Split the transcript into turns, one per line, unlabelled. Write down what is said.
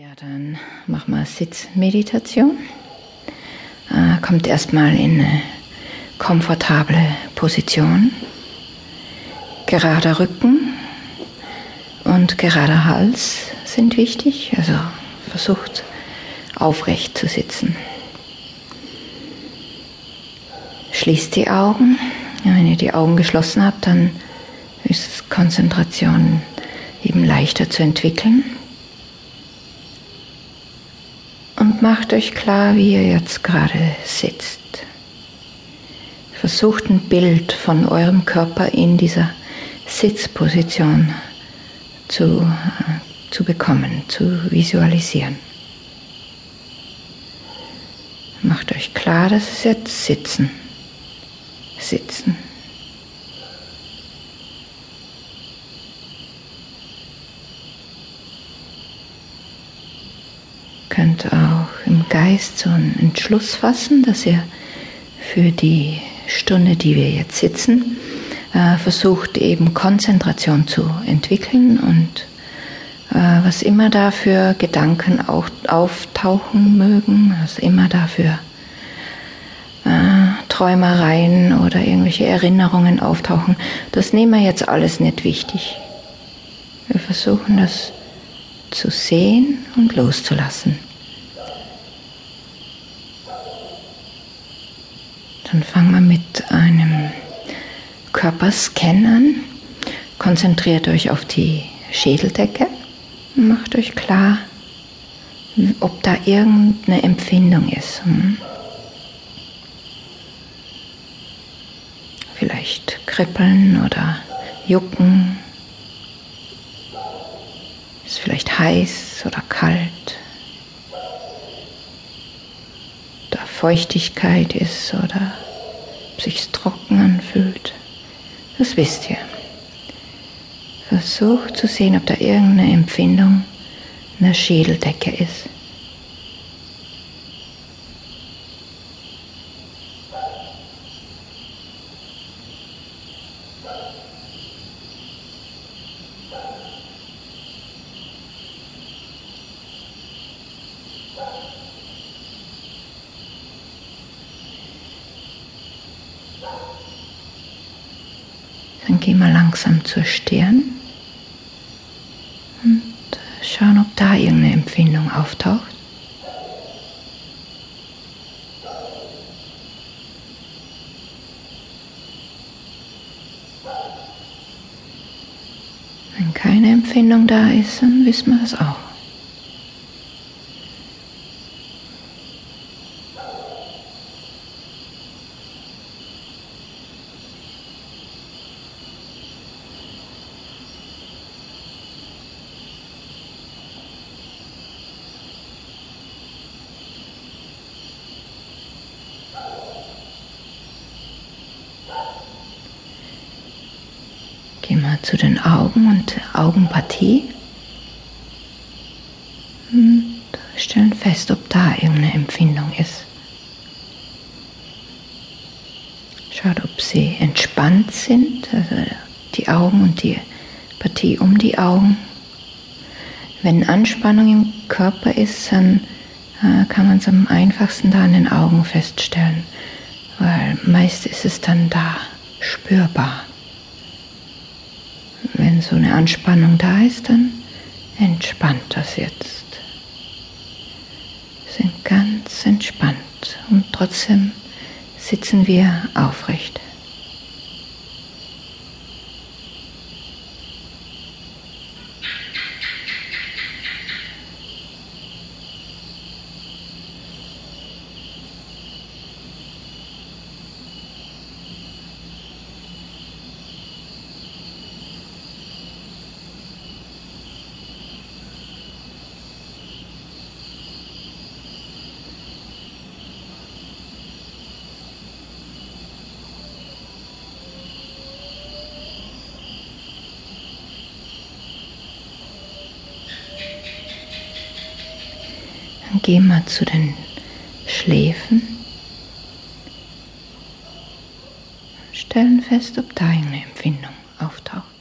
Ja, dann machen wir Sitzmeditation. Äh, kommt erstmal in eine komfortable Position. Gerader Rücken und gerader Hals sind wichtig. Also versucht aufrecht zu sitzen. Schließt die Augen. Wenn ihr die Augen geschlossen habt, dann ist Konzentration eben leichter zu entwickeln. Macht euch klar, wie ihr jetzt gerade sitzt. Versucht ein Bild von eurem Körper in dieser Sitzposition zu, äh, zu bekommen, zu visualisieren. Macht euch klar, dass es jetzt Sitzen, Sitzen. Könnt auch im Geist so einen Entschluss fassen, dass ihr für die Stunde, die wir jetzt sitzen, äh, versucht eben Konzentration zu entwickeln und äh, was immer dafür Gedanken auch auftauchen mögen, was immer dafür äh, Träumereien oder irgendwelche Erinnerungen auftauchen, das nehmen wir jetzt alles nicht wichtig. Wir versuchen das zu sehen und loszulassen. Dann fangen wir mit einem Körperscan an. Konzentriert euch auf die Schädeldecke. Macht euch klar, ob da irgendeine Empfindung ist. Hm? Vielleicht kribbeln oder jucken. Ist vielleicht heiß oder kalt. Feuchtigkeit ist oder sich trocken anfühlt. Das wisst ihr. Versucht zu sehen, ob da irgendeine Empfindung in der Schädeldecke ist. Dann gehen wir langsam zur Stirn und schauen, ob da irgendeine Empfindung auftaucht. Wenn keine Empfindung da ist, dann wissen wir das auch. Gehen wir zu den Augen und Augenpartie. Und stellen fest, ob da irgendeine Empfindung ist. Schaut, ob sie entspannt sind, also die Augen und die Partie um die Augen. Wenn Anspannung im Körper ist, dann äh, kann man es am einfachsten da an den Augen feststellen, weil meist ist es dann da spürbar so eine Anspannung da ist, dann entspannt das jetzt. Wir sind ganz entspannt und trotzdem sitzen wir aufrecht. Dann gehen wir zu den Schläfen. Stellen fest, ob da eine Empfindung auftaucht.